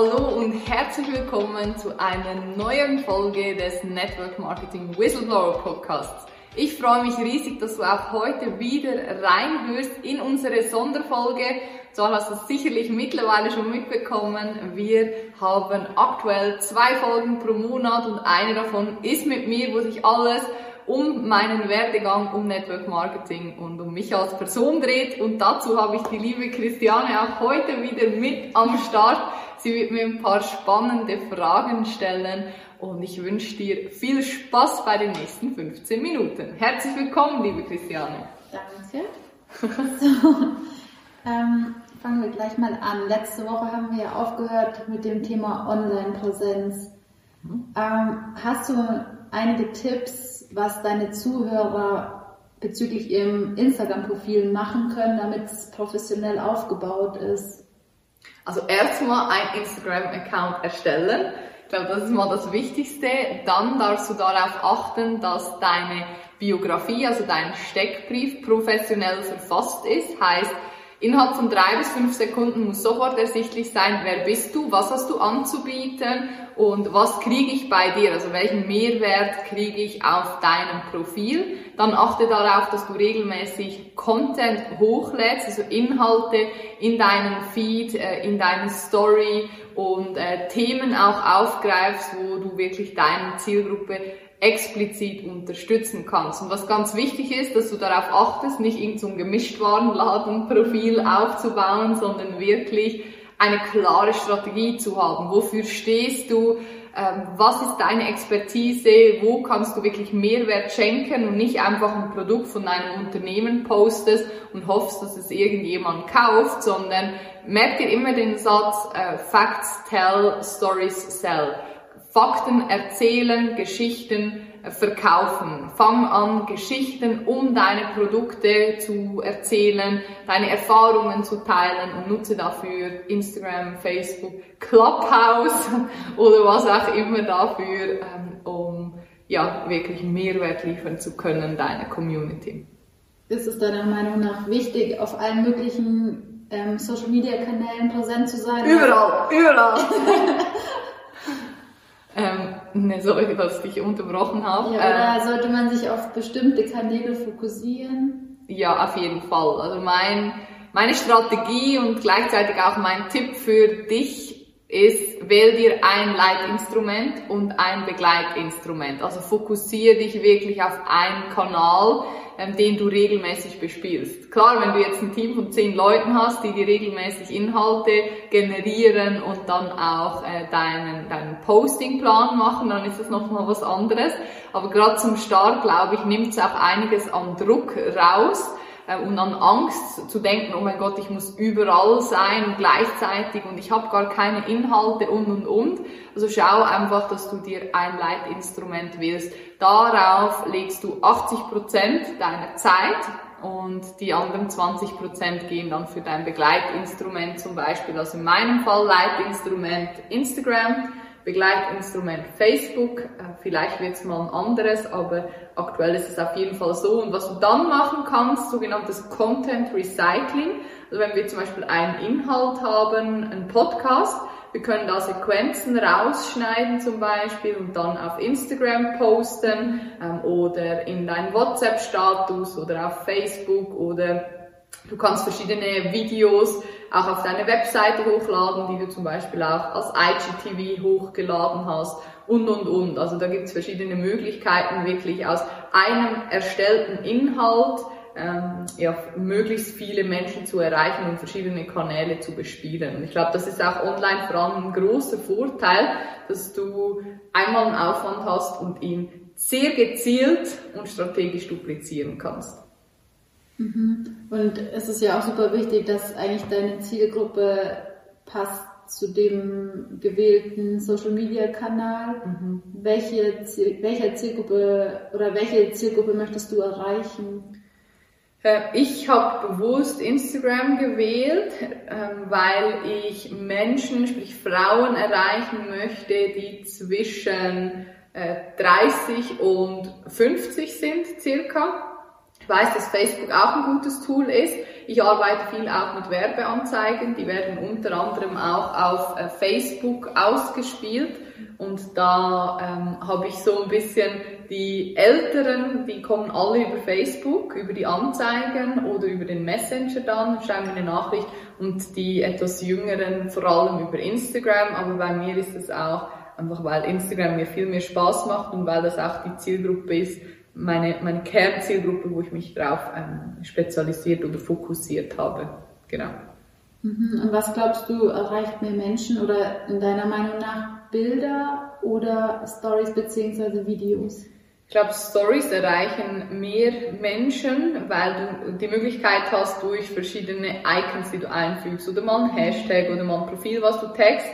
Hallo und herzlich willkommen zu einer neuen Folge des Network Marketing Whistleblower Podcasts. Ich freue mich riesig, dass du auch heute wieder reinhörst in unsere Sonderfolge. Zwar hast du es sicherlich mittlerweile schon mitbekommen. Wir haben aktuell zwei Folgen pro Monat und eine davon ist mit mir, wo sich alles um meinen Werdegang, um Network Marketing und um mich als Person dreht. Und dazu habe ich die liebe Christiane auch heute wieder mit am Start. Sie wird mir ein paar spannende Fragen stellen und ich wünsche dir viel Spaß bei den nächsten 15 Minuten. Herzlich willkommen, liebe Christiane. Danke. So, ähm, fangen wir gleich mal an. Letzte Woche haben wir ja aufgehört mit dem Thema Online-Präsenz. Mhm. Ähm, hast du einige Tipps, was deine Zuhörer bezüglich ihrem Instagram-Profil machen können, damit es professionell aufgebaut ist? Also erstmal ein Instagram-Account erstellen. Ich glaube, das ist mal das Wichtigste. Dann darfst du darauf achten, dass deine Biografie, also dein Steckbrief professionell verfasst ist. Heißt, Innerhalb von drei bis fünf Sekunden muss sofort ersichtlich sein, wer bist du, was hast du anzubieten und was kriege ich bei dir, also welchen Mehrwert kriege ich auf deinem Profil. Dann achte darauf, dass du regelmäßig Content hochlädst, also Inhalte in deinen Feed, äh, in deine Story und äh, Themen auch aufgreifst, wo du wirklich deine Zielgruppe explizit unterstützen kannst. Und was ganz wichtig ist, dass du darauf achtest, nicht irgendein so Gemischtwarenladenprofil aufzubauen, sondern wirklich eine klare Strategie zu haben. Wofür stehst du? Ähm, was ist deine Expertise? Wo kannst du wirklich Mehrwert schenken und nicht einfach ein Produkt von einem Unternehmen postest und hoffst, dass es irgendjemand kauft, sondern merk dir immer den Satz, äh, Facts tell, Stories sell. Fakten erzählen, Geschichten verkaufen. Fang an, Geschichten um deine Produkte zu erzählen, deine Erfahrungen zu teilen und nutze dafür Instagram, Facebook, Clubhouse oder was auch immer dafür, ähm, um ja, wirklich Mehrwert liefern zu können deiner Community. Ist es deiner Meinung nach wichtig, auf allen möglichen ähm, Social Media Kanälen präsent zu sein? Überall, überall. Ähm, ne, sorry, dass ich dich unterbrochen habe. Ja, oder ähm, sollte man sich auf bestimmte Kanäle fokussieren? Ja, auf jeden Fall. Also mein, meine Strategie und gleichzeitig auch mein Tipp für dich ist, wähl dir ein Leitinstrument und ein Begleitinstrument. Also fokussiere dich wirklich auf einen Kanal, ähm, den du regelmäßig bespielst. Klar, wenn du jetzt ein Team von zehn Leuten hast, die dir regelmäßig Inhalte generieren und dann auch äh, deinen, deinen Postingplan machen, dann ist das nochmal was anderes. Aber gerade zum Start, glaube ich, nimmt es auch einiges an Druck raus und an Angst zu denken, oh mein Gott, ich muss überall sein und gleichzeitig und ich habe gar keine Inhalte und und und. Also schau einfach, dass du dir ein Leitinstrument wählst. Darauf legst du 80 Prozent deiner Zeit und die anderen 20 Prozent gehen dann für dein Begleitinstrument zum Beispiel, also in meinem Fall Leitinstrument Instagram Begleitinstrument Facebook. Äh, vielleicht wird es mal ein anderes, aber aktuell ist es auf jeden Fall so. Und was du dann machen kannst, sogenanntes Content Recycling. Also wenn wir zum Beispiel einen Inhalt haben, einen Podcast, wir können da Sequenzen rausschneiden zum Beispiel und dann auf Instagram posten ähm, oder in deinen WhatsApp-Status oder auf Facebook oder du kannst verschiedene Videos auch auf deine Webseite hochladen, die du zum Beispiel auch als IGTV hochgeladen hast und, und, und. Also da gibt es verschiedene Möglichkeiten, wirklich aus einem erstellten Inhalt ähm, ja, möglichst viele Menschen zu erreichen und verschiedene Kanäle zu bespielen. Und ich glaube, das ist auch online vor allem ein großer Vorteil, dass du einmal einen Aufwand hast und ihn sehr gezielt und strategisch duplizieren kannst. Mhm. Und es ist ja auch super wichtig, dass eigentlich deine Zielgruppe passt zu dem gewählten Social Media Kanal. Mhm. Welche, Ziel, welche Zielgruppe oder welche Zielgruppe möchtest du erreichen? Äh, ich habe bewusst Instagram gewählt, ähm, weil ich Menschen, sprich Frauen erreichen möchte, die zwischen 30 äh, und 50 sind circa Ich weiß, dass Facebook auch ein gutes Tool ist. Ich arbeite viel auch mit Werbeanzeigen. Die werden unter anderem auch auf äh, Facebook ausgespielt. Und da ähm, habe ich so ein bisschen die Älteren, die kommen alle über Facebook, über die Anzeigen oder über den Messenger dann, schreiben mir eine Nachricht. Und die etwas Jüngeren vor allem über Instagram. Aber bei mir ist es auch einfach, weil Instagram mir viel mehr Spaß macht und weil das auch die Zielgruppe ist, meine, meine Kernzielgruppe, wo ich mich drauf ähm, spezialisiert oder fokussiert habe. Genau. Mhm. Und was glaubst du, erreicht mehr Menschen oder in deiner Meinung nach Bilder oder Stories beziehungsweise Videos? Ich glaube, Stories erreichen mehr Menschen, weil du die Möglichkeit hast, durch verschiedene Icons, die du einfügst, oder mal ein Hashtag oder mal ein Profil, was du text,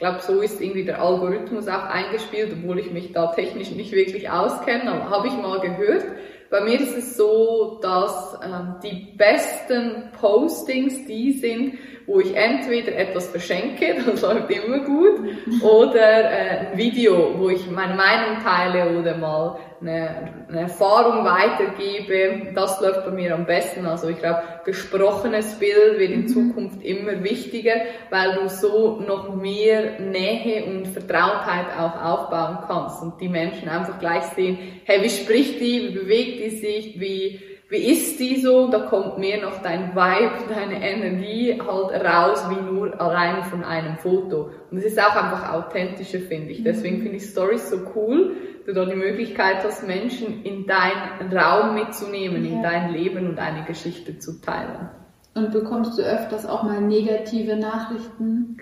glaube, so ist irgendwie der Algorithmus auch eingespielt, obwohl ich mich da technisch nicht wirklich auskenne, aber habe ich mal gehört. Bei mir ist es so, dass ähm, die besten Postings die sind, wo ich entweder etwas verschenke, das läuft immer gut, oder äh, ein Video, wo ich meine Meinung teile oder mal eine, eine Erfahrung weitergebe. Das läuft bei mir am besten. Also ich glaube, gesprochenes Bild wird in mhm. Zukunft immer wichtiger, weil du so noch mehr Nähe und Vertrautheit auch aufbauen kannst und die Menschen einfach gleich sehen, hey, wie spricht die, wie bewegt die sich, wie wie ist die so? Da kommt mehr noch dein Vibe, deine Energie halt raus, wie nur allein von einem Foto. Und es ist auch einfach authentischer, finde ich. Deswegen mhm. finde ich Stories so cool, du da die Möglichkeit hast, Menschen in deinen Raum mitzunehmen, ja. in dein Leben und eine Geschichte zu teilen. Und bekommst du öfters auch mal negative Nachrichten?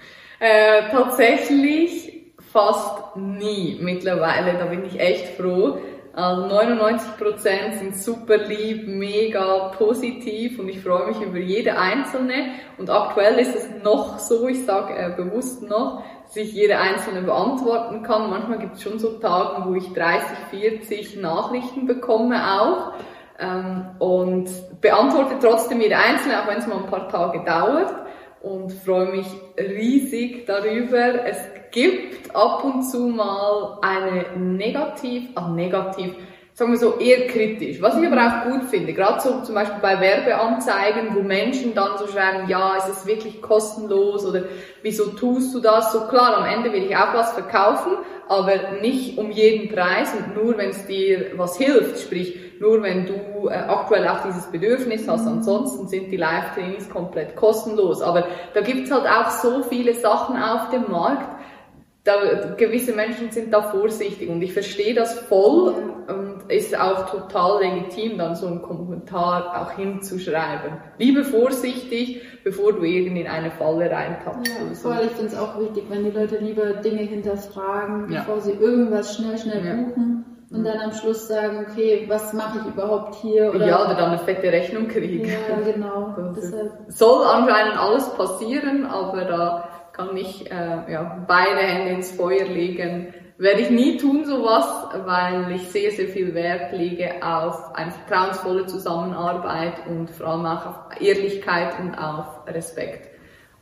äh, tatsächlich fast nie mittlerweile. Da bin ich echt froh. Also 99% sind super lieb, mega positiv und ich freue mich über jede einzelne. Und aktuell ist es noch so, ich sage äh, bewusst noch, dass ich jede einzelne beantworten kann. Manchmal gibt es schon so Tage, wo ich 30, 40 Nachrichten bekomme auch ähm, und beantworte trotzdem jede einzelne, auch wenn es mal ein paar Tage dauert und freue mich riesig darüber. Es gibt ab und zu mal eine negativ, ah, negativ, sagen wir so eher kritisch. Was ich aber auch gut finde, gerade so zum Beispiel bei Werbeanzeigen, wo Menschen dann so schreiben, ja, ist es wirklich kostenlos oder wieso tust du das? So klar, am Ende will ich auch was verkaufen, aber nicht um jeden Preis und nur wenn es dir was hilft, sprich nur wenn du äh, aktuell auch dieses Bedürfnis hast. Ansonsten sind die Live-Trainings komplett kostenlos. Aber da gibt's halt auch so viele Sachen auf dem Markt, da, gewisse Menschen sind da vorsichtig und ich verstehe das voll und ist auch total legitim, dann so einen Kommentar auch hinzuschreiben. Lieber vorsichtig, bevor du irgendwie in eine Falle reintappst. Ja, so. voll, ich finde es auch wichtig, wenn die Leute lieber Dinge hinterfragen, ja. bevor sie irgendwas schnell, schnell ja. buchen und dann am Schluss sagen, okay, was mache ich überhaupt hier? Oder ja, oder dann eine fette Rechnung kriegen. Ja, genau. Soll anscheinend alles passieren, aber da kann ich äh, ja, beide Hände ins Feuer legen. Werde ich nie tun sowas, weil ich sehr, sehr viel Wert lege auf eine vertrauensvolle Zusammenarbeit und vor allem auch auf Ehrlichkeit und auf Respekt.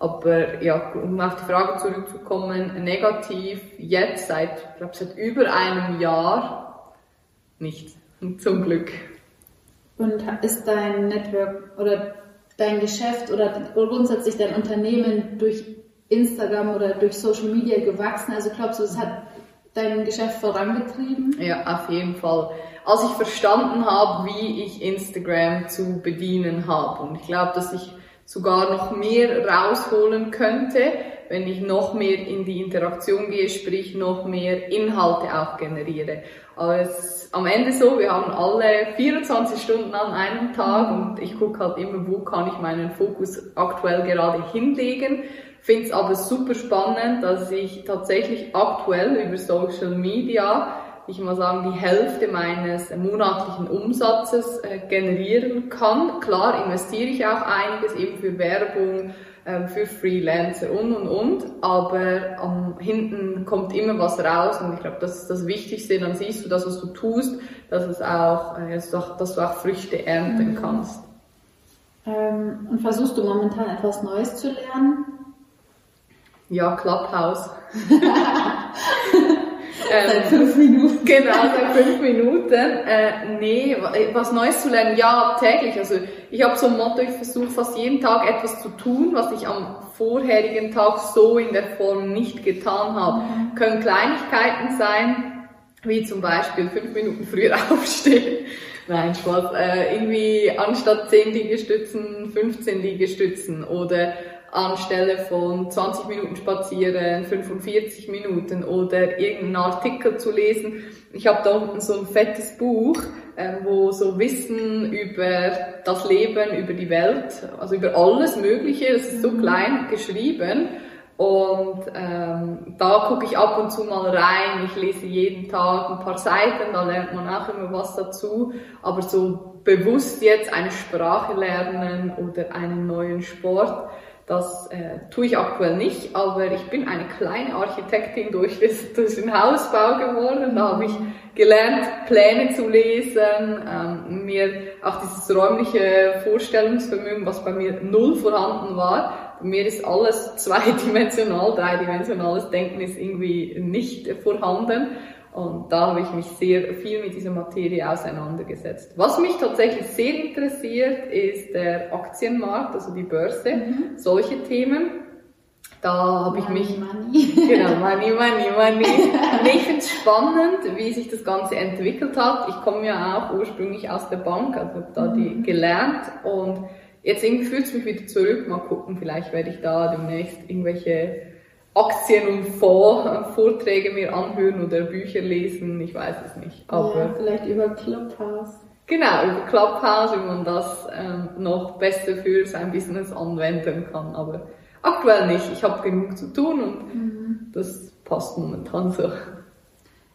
Aber ja, um auf die Frage zurückzukommen, negativ jetzt seit, ich glaube, seit über einem Jahr nicht. Zum Glück. Und ist dein Network oder dein Geschäft oder grundsätzlich dein Unternehmen durch Instagram oder durch Social Media gewachsen? Also glaubst du, es hat dein Geschäft vorangetrieben? Ja, auf jeden Fall. Als ich verstanden habe, wie ich Instagram zu bedienen habe und ich glaube, dass ich sogar noch mehr rausholen könnte, wenn ich noch mehr in die Interaktion gehe, sprich noch mehr Inhalte auch generiere. Aber es ist am Ende so, wir haben alle 24 Stunden an einem Tag und ich gucke halt immer, wo kann ich meinen Fokus aktuell gerade hinlegen finde es aber super spannend, dass ich tatsächlich aktuell über Social Media, ich mal sagen, die Hälfte meines monatlichen Umsatzes äh, generieren kann. Klar investiere ich auch einiges eben für Werbung, äh, für Freelancer und und und, aber ähm, hinten kommt immer was raus und ich glaube, das ist das Wichtigste. Dann siehst du das, was du tust, dass es auch, äh, dass du auch Früchte ernten mhm. kannst. Ähm, und versuchst du momentan etwas Neues zu lernen? Ja, Clubhouse. Ähm, seit fünf Minuten. Genau, seit fünf Minuten. Äh, nee, was Neues zu lernen, ja, täglich. Also ich habe so ein Motto, ich versuche fast jeden Tag etwas zu tun, was ich am vorherigen Tag so in der Form nicht getan habe. Mhm. Können Kleinigkeiten sein, wie zum Beispiel fünf Minuten früher aufstehen. Nein, Spaß. Äh, irgendwie anstatt 10 Liegestützen 15 Liegestützen oder anstelle von 20 Minuten spazieren, 45 Minuten oder irgendeinen Artikel zu lesen. Ich habe da unten so ein fettes Buch, äh, wo so Wissen über das Leben, über die Welt, also über alles Mögliche, das ist so mhm. klein geschrieben. Und ähm, da gucke ich ab und zu mal rein. Ich lese jeden Tag ein paar Seiten, da lernt man auch immer was dazu. Aber so bewusst jetzt eine Sprache lernen oder einen neuen Sport, das äh, tue ich aktuell nicht, aber ich bin eine kleine Architektin durch, durch den Hausbau geworden. Da habe ich gelernt, Pläne zu lesen, ähm, mir auch dieses räumliche Vorstellungsvermögen, was bei mir null vorhanden war. Bei mir ist alles zweidimensional, dreidimensionales Denken ist irgendwie nicht vorhanden. Und da habe ich mich sehr viel mit dieser Materie auseinandergesetzt. Was mich tatsächlich sehr interessiert, ist der Aktienmarkt, also die Börse, mhm. solche Themen. Da habe ich mich. Money. Genau, Money, Money, Money. ich finde es spannend, wie sich das Ganze entwickelt hat. Ich komme ja auch ursprünglich aus der Bank, also habe da die mhm. gelernt und jetzt irgendwie fühlt es mich wieder zurück. Mal gucken, vielleicht werde ich da demnächst irgendwelche Aktien- und Fonds-Vorträge mir anhören oder Bücher lesen, ich weiß es nicht. Aber ja, vielleicht über Clubhouse. Genau, über Clubhouse, wie man das ähm, noch besser für sein Business anwenden kann. Aber aktuell nicht. Ich habe genug zu tun und mhm. das passt momentan so.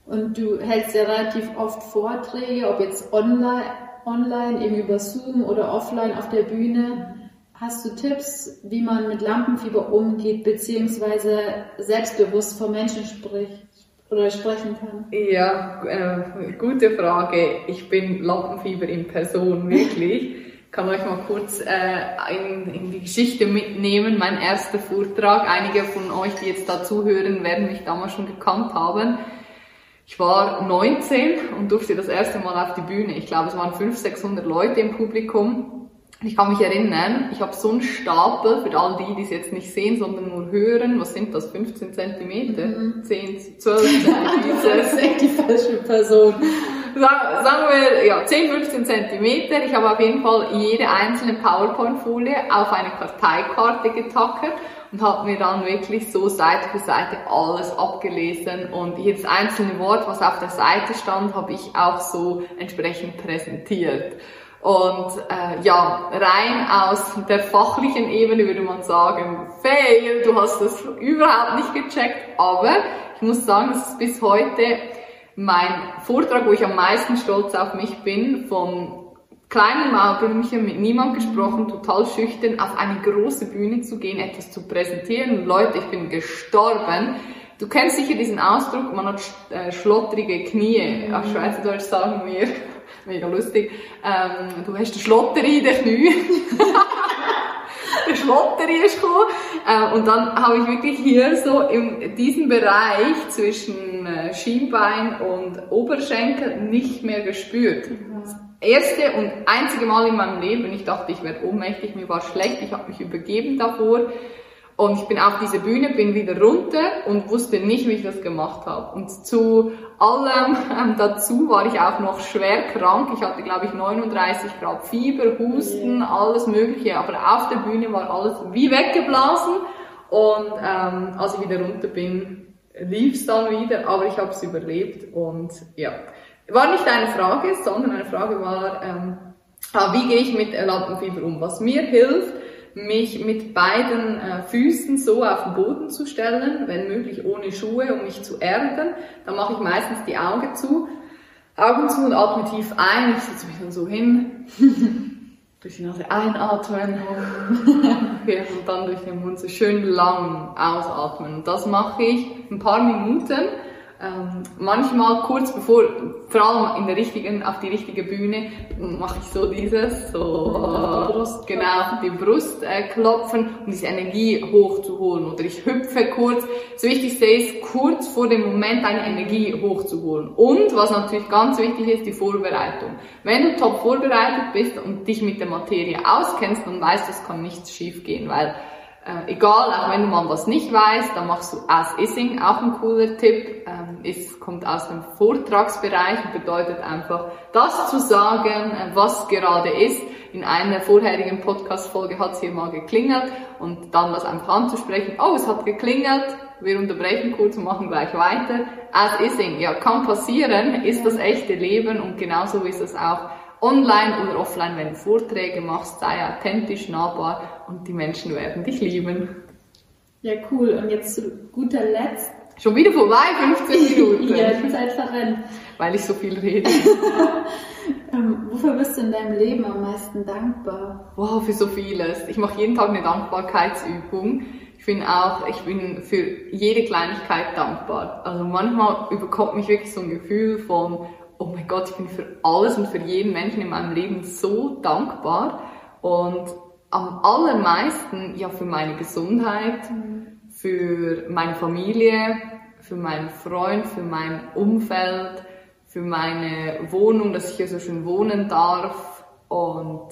Und du hältst ja relativ oft Vorträge, ob jetzt online, online eben über Zoom oder offline auf der Bühne. Hast du Tipps, wie man mit Lampenfieber umgeht, beziehungsweise selbstbewusst vor Menschen spricht oder sprechen kann? Ja, äh, gute Frage. Ich bin Lampenfieber in Person, wirklich. Ich kann euch mal kurz äh, in, in, die Geschichte mitnehmen. Mein erster Vortrag. Einige von euch, die jetzt da zuhören, werden mich damals schon gekannt haben. Ich war 19 und durfte das erste Mal auf die Bühne. Ich glaube, es waren 500, 600 Leute im Publikum. Ich kann mich erinnern, ich habe so einen Stapel, für all die, die es jetzt nicht sehen, sondern nur hören, was sind das, 15 Zentimeter? Mhm. 10, 12 Zentimeter? das ist echt die falsche Person. Sagen, sagen wir, ja, 10, 15 Zentimeter. Ich habe auf jeden Fall jede einzelne PowerPoint-Folie auf eine Karteikarte getackert und habe mir dann wirklich so Seite für Seite alles abgelesen und jedes einzelne Wort, was auf der Seite stand, habe ich auch so entsprechend präsentiert. Und äh, ja, rein aus der fachlichen Ebene würde man sagen, fail, du hast das überhaupt nicht gecheckt. Aber ich muss sagen, es ist bis heute mein Vortrag, wo ich am meisten stolz auf mich bin, von kleinen Mauerblümchen, mit niemand gesprochen, total schüchtern, auf eine große Bühne zu gehen, etwas zu präsentieren. Leute, ich bin gestorben. Du kennst sicher diesen Ausdruck, man hat äh, schlottrige Knie. Auf Schweizerdeutsch sagen wir mega lustig. Ähm, du hast den Schlotter in den Knie. der Schlotter ist gekommen. Äh, und dann habe ich wirklich hier so in diesem Bereich zwischen äh, Schienbein und Oberschenkel nicht mehr gespürt. Das erste und einzige Mal in meinem Leben, ich dachte, ich werde ohnmächtig, mir war schlecht, ich habe mich übergeben davor. Und ich bin auf diese Bühne, bin wieder runter und wusste nicht, wie ich das gemacht habe. Und zu allem ähm, dazu war ich auch noch schwer krank. Ich hatte, glaube ich, 39 Grad Fieber, Husten, alles Mögliche. Aber auf der Bühne war alles wie weggeblasen. Und ähm, als ich wieder runter bin, lief es dann wieder, aber ich habe es überlebt. Und ja, war nicht eine Frage, sondern eine Frage war, ähm, ah, wie gehe ich mit Lampenfieber um? Was mir hilft, mich mit beiden äh, Füßen so auf den Boden zu stellen, wenn möglich ohne Schuhe, um mich zu erden. Dann mache ich meistens die Augen zu, Augen zu und atme tief ein. Ich setze mich dann so hin, durch die Nase einatmen und dann durch den Mund so schön lang ausatmen. Und das mache ich ein paar Minuten ähm, manchmal kurz bevor, vor allem in der richtigen, auf die richtige Bühne, mache ich so dieses, so, die Brust, genau, die Brust äh, klopfen, um diese Energie hochzuholen. Oder ich hüpfe kurz. So wichtig sehe ist, kurz vor dem Moment deine Energie hochzuholen. Und was natürlich ganz wichtig ist, die Vorbereitung. Wenn du top vorbereitet bist und dich mit der Materie auskennst, dann weißt du, es kann nichts schief gehen, weil äh, egal, auch wenn mal was nicht weißt, dann machst du As-Ising, auch ein cooler Tipp. Ähm, es kommt aus dem Vortragsbereich und bedeutet einfach, das zu sagen, äh, was gerade ist. In einer vorherigen Podcast-Folge hat es hier mal geklingelt und dann das einfach anzusprechen. Oh, es hat geklingelt, wir unterbrechen kurz und machen gleich weiter. As-Ising, ja, kann passieren, ist das echte Leben und genauso ist es auch online oder offline, wenn du Vorträge machst, sei authentisch, nahbar und die Menschen werden dich lieben. Ja, cool. Und jetzt zu guter Letzt. Schon wieder vorbei, 15 Minuten. ja, die Zeit verrennt. Weil ich so viel rede. ähm, wofür bist du in deinem Leben am meisten dankbar? Wow, für so vieles. Ich mache jeden Tag eine Dankbarkeitsübung. Ich bin auch, ich bin für jede Kleinigkeit dankbar. Also manchmal überkommt mich wirklich so ein Gefühl von, oh mein Gott, ich bin für alles und für jeden Menschen in meinem Leben so dankbar und am allermeisten ja für meine Gesundheit, mhm. für meine Familie, für meinen Freund, für mein Umfeld, für meine Wohnung, dass ich hier so schön wohnen darf und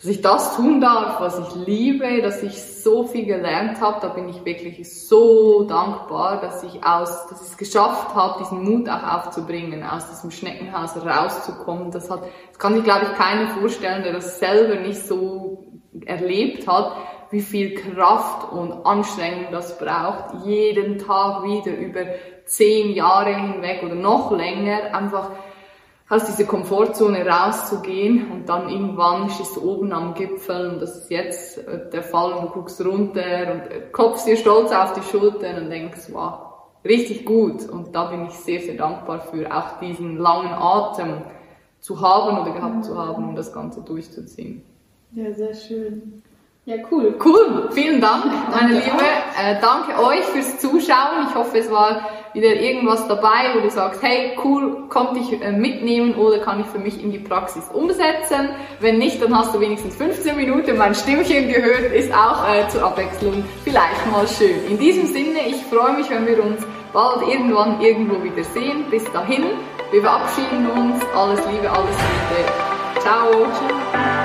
dass ich das tun darf, was ich liebe, dass ich so viel gelernt habe, da bin ich wirklich so dankbar, dass ich aus, dass ich es geschafft habe, diesen Mut auch aufzubringen, aus diesem Schneckenhaus rauszukommen. Das hat, das kann sich glaube ich keiner vorstellen, der das selber nicht so erlebt hat, wie viel Kraft und Anstrengung das braucht, jeden Tag wieder über zehn Jahre hinweg oder noch länger einfach aus dieser Komfortzone rauszugehen und dann irgendwann stehst du oben am Gipfel und das ist jetzt äh, der Fall und du guckst runter und äh, klopfst dir stolz auf die Schultern und denkst, wow, richtig gut und da bin ich sehr, sehr dankbar für auch diesen langen Atem zu haben oder gehabt zu haben, um das Ganze durchzuziehen. Ja, sehr schön. Ja, cool. Cool. Vielen Dank, meine Liebe. Äh, danke euch fürs Zuschauen. Ich hoffe, es war wieder irgendwas dabei, wo du sagst, hey, cool, konnte ich äh, mitnehmen oder kann ich für mich in die Praxis umsetzen. Wenn nicht, dann hast du wenigstens 15 Minuten mein Stimmchen gehört, ist auch äh, zur Abwechslung vielleicht mal schön. In diesem Sinne, ich freue mich, wenn wir uns bald irgendwann irgendwo wieder sehen. Bis dahin, wir verabschieden uns. Alles Liebe, alles Gute. Ciao. Ciao.